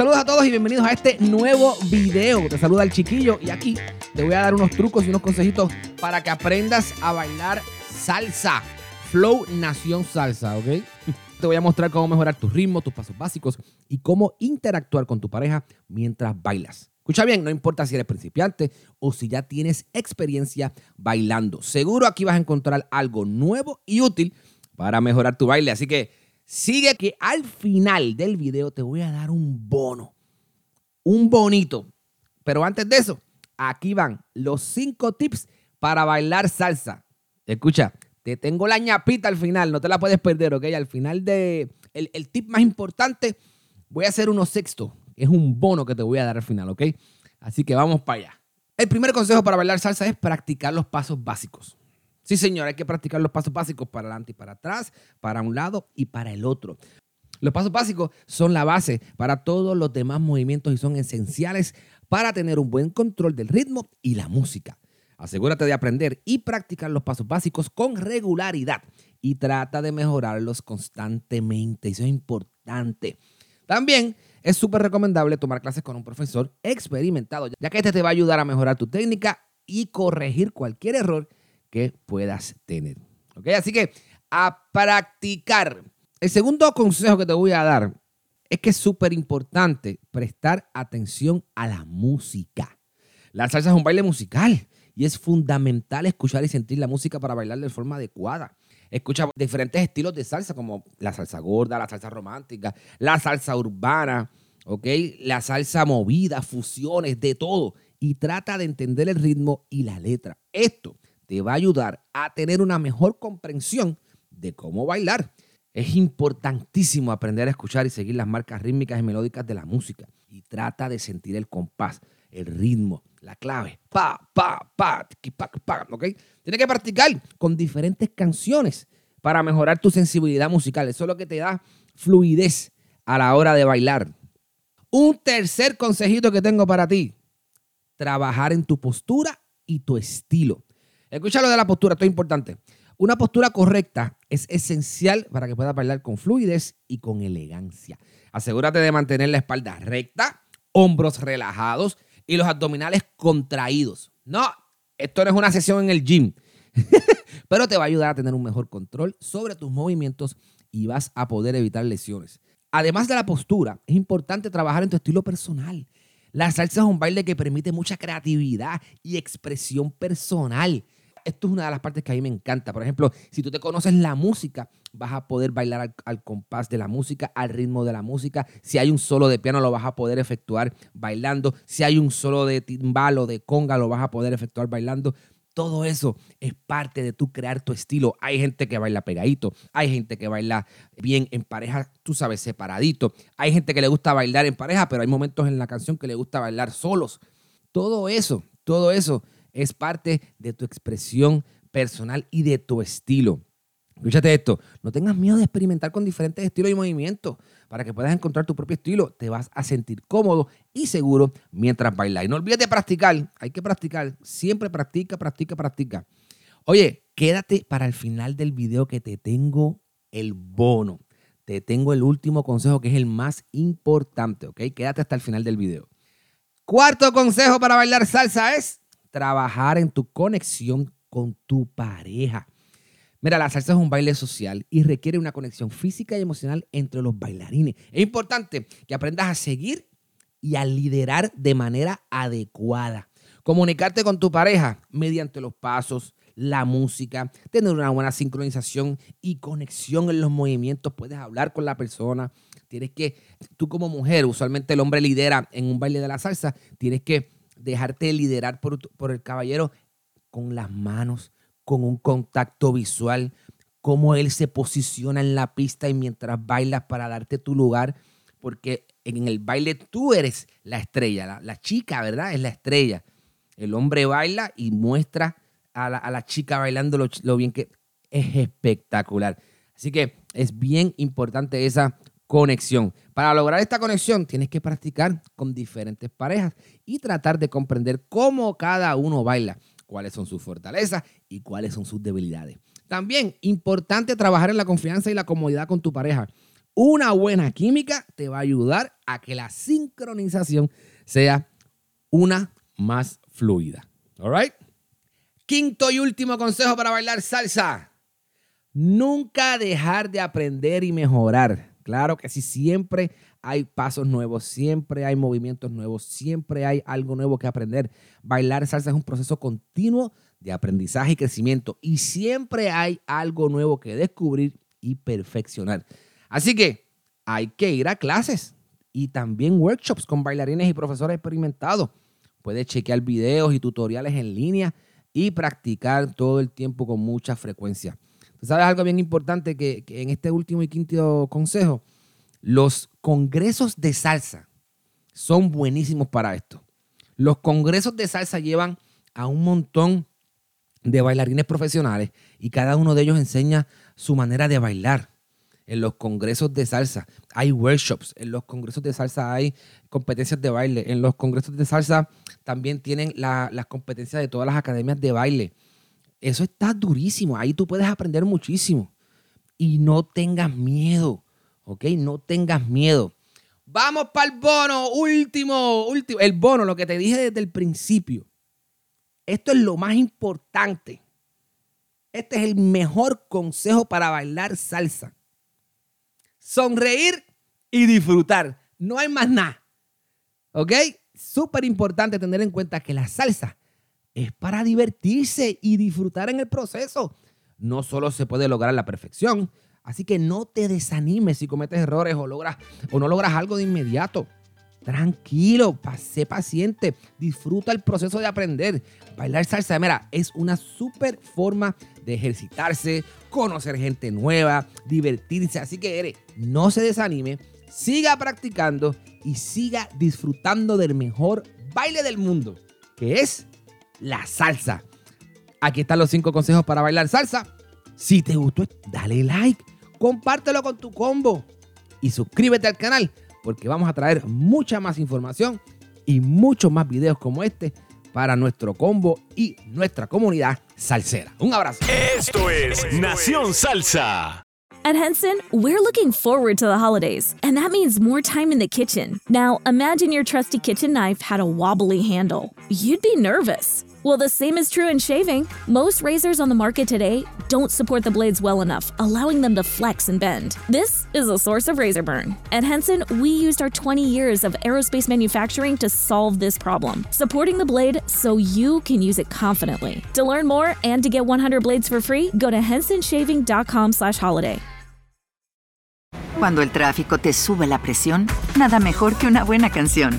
Saludos a todos y bienvenidos a este nuevo video. Te saluda el chiquillo y aquí te voy a dar unos trucos y unos consejitos para que aprendas a bailar salsa. Flow Nación Salsa, ¿ok? Te voy a mostrar cómo mejorar tu ritmo, tus pasos básicos y cómo interactuar con tu pareja mientras bailas. Escucha bien, no importa si eres principiante o si ya tienes experiencia bailando. Seguro aquí vas a encontrar algo nuevo y útil para mejorar tu baile. Así que sigue que al final del video te voy a dar un bono. Un bonito. Pero antes de eso, aquí van los cinco tips para bailar salsa. Escucha, te tengo la ñapita al final, no te la puedes perder, ¿ok? Al final de el, el tip más importante, voy a hacer uno sexto. Es un bono que te voy a dar al final, ¿ok? Así que vamos para allá. El primer consejo para bailar salsa es practicar los pasos básicos. Sí, señor, hay que practicar los pasos básicos para adelante y para atrás, para un lado y para el otro. Los pasos básicos son la base para todos los demás movimientos y son esenciales para tener un buen control del ritmo y la música. Asegúrate de aprender y practicar los pasos básicos con regularidad y trata de mejorarlos constantemente. Eso es importante. También es súper recomendable tomar clases con un profesor experimentado, ya que este te va a ayudar a mejorar tu técnica y corregir cualquier error que puedas tener. ¿Ok? Así que a practicar. El segundo consejo que te voy a dar es que es súper importante prestar atención a la música. La salsa es un baile musical y es fundamental escuchar y sentir la música para bailar de forma adecuada. Escucha diferentes estilos de salsa como la salsa gorda, la salsa romántica, la salsa urbana, ¿ok? La salsa movida, fusiones, de todo. Y trata de entender el ritmo y la letra. Esto te va a ayudar a tener una mejor comprensión de cómo bailar. Es importantísimo aprender a escuchar y seguir las marcas rítmicas y melódicas de la música. Y trata de sentir el compás, el ritmo, la clave. Pa, pa, pa, tiqui, pa, pa, ¿ok? Tienes que practicar con diferentes canciones para mejorar tu sensibilidad musical. Eso es lo que te da fluidez a la hora de bailar. Un tercer consejito que tengo para ti. Trabajar en tu postura y tu estilo. Escucha lo de la postura, esto es importante. Una postura correcta es esencial para que puedas bailar con fluidez y con elegancia. Asegúrate de mantener la espalda recta, hombros relajados y los abdominales contraídos. No, esto no es una sesión en el gym, pero te va a ayudar a tener un mejor control sobre tus movimientos y vas a poder evitar lesiones. Además de la postura, es importante trabajar en tu estilo personal. La salsa es un baile que permite mucha creatividad y expresión personal. Esto es una de las partes que a mí me encanta. Por ejemplo, si tú te conoces la música, vas a poder bailar al, compás de la música, al ritmo de la música. Si hay un solo de piano, lo vas a poder efectuar bailando. Si hay un solo de timbal o de conga, lo vas a poder efectuar bailando. Todo eso es parte de tu crear tu estilo. Hay gente que baila pegadito, hay gente que baila bien en pareja, tú sabes, separadito. Hay gente que le gusta bailar en pareja, pero hay momentos en la canción que le gusta bailar solos. Todo eso, todo eso es parte de tu expresión personal y de tu estilo. Escúchate esto, no tengas miedo de experimentar con diferentes estilos y movimientos para que puedas encontrar tu propio estilo. Te vas a sentir cómodo y seguro mientras bailas. Y no olvides de practicar, hay que practicar. Siempre practica, practica, practica. Oye, quédate para el final del video que te tengo el bono. Te tengo el último consejo que es el más importante, ¿ok? Quédate hasta el final del video. Cuarto consejo para bailar salsa es trabajar en tu conexión con tu pareja. Mira, la salsa es un baile social y requiere una conexión física y emocional entre los bailarines. Es importante que aprendas a seguir y a liderar de manera adecuada. Comunicarte con tu pareja mediante los pasos, la música, tener una buena sincronización y conexión en los movimientos. Puedes hablar con la persona. Tienes que, tú como mujer, usualmente el hombre lidera en un baile de la salsa, tienes que dejarte liderar por, por el caballero con las manos, con un contacto visual, cómo él se posiciona en la pista y mientras bailas para darte tu lugar, porque en el baile tú eres la estrella, la, la chica, ¿verdad? Es la estrella. El hombre baila y muestra a la, a la chica bailando lo, lo bien que es espectacular. Así que es bien importante esa conexión. Para lograr esta conexión tienes que practicar con diferentes parejas y tratar de comprender cómo cada uno baila, cuáles son sus fortalezas y cuáles son sus debilidades. También importante trabajar en la confianza y la comodidad con tu pareja. Una buena química te va a ayudar a que la sincronización sea una más fluida. All? Quinto y último consejo para bailar salsa. Nunca dejar de aprender y mejorar. Claro que sí, siempre hay pasos nuevos, siempre hay movimientos nuevos, siempre hay algo nuevo que aprender. Bailar salsa es un proceso continuo de aprendizaje y crecimiento y siempre hay algo nuevo que descubrir y perfeccionar. Así que hay que ir a clases y también workshops con bailarines y profesores experimentados. Puedes chequear videos y tutoriales en línea y practicar todo el tiempo con mucha frecuencia. ¿Tú ¿Sabes algo bien importante que, en este último y quinto consejo? Los congresos de salsa son buenísimos para esto. Los congresos de salsa llevan a un montón de bailarines profesionales y cada uno de ellos enseña su manera de bailar. En los congresos de salsa hay workshops, en los congresos de salsa hay competencias de baile, en los congresos de salsa también tienen la- las competencias de todas las academias de baile. Eso está durísimo, ahí tú puedes aprender muchísimo. Y no tengas miedo, ¿ok? No tengas miedo. Vamos para el bono, último, último. El bono, lo que te dije desde el principio. Esto es lo más importante. Este es el mejor consejo para bailar salsa. Sonreír y disfrutar. No hay más nada. ¿Ok? Súper importante tener en cuenta que la salsa es para divertirse y disfrutar en el proceso. No solo se puede lograr la perfección, así que no te desanimes si cometes errores o, logras, o no logras algo de inmediato. Tranquilo, sé paciente, disfruta el proceso de aprender. Bailar salsa, mira, es una súper forma de ejercitarse, conocer gente nueva, divertirse. Así que, Ere, no se desanime, siga practicando y siga disfrutando del mejor baile del mundo, que es la salsa. Aquí están los cinco consejos para bailar salsa. Si te gustó, dale like, compártelo con tu combo y suscríbete al canal porque vamos a traer mucha más información y muchos más videos como este para nuestro combo y nuestra comunidad salsera. Un abrazo. Esto es Nación Salsa. At Henson, we're looking forward to the holidays, and that means more time in the kitchen. Now, imagine your trusty kitchen knife had a wobbly handle. You'd be nervous. Well, the same is true in shaving. Most razors on the market today don't support the blades well enough, allowing them to flex and bend. This is a source of razor burn. At Henson, we used our 20 years of aerospace manufacturing to solve this problem, supporting the blade so you can use it confidently. To learn more and to get 100 blades for free, go to hensonshaving.com/holiday. Cuando el tráfico te sube la presión, nada mejor que una buena canción.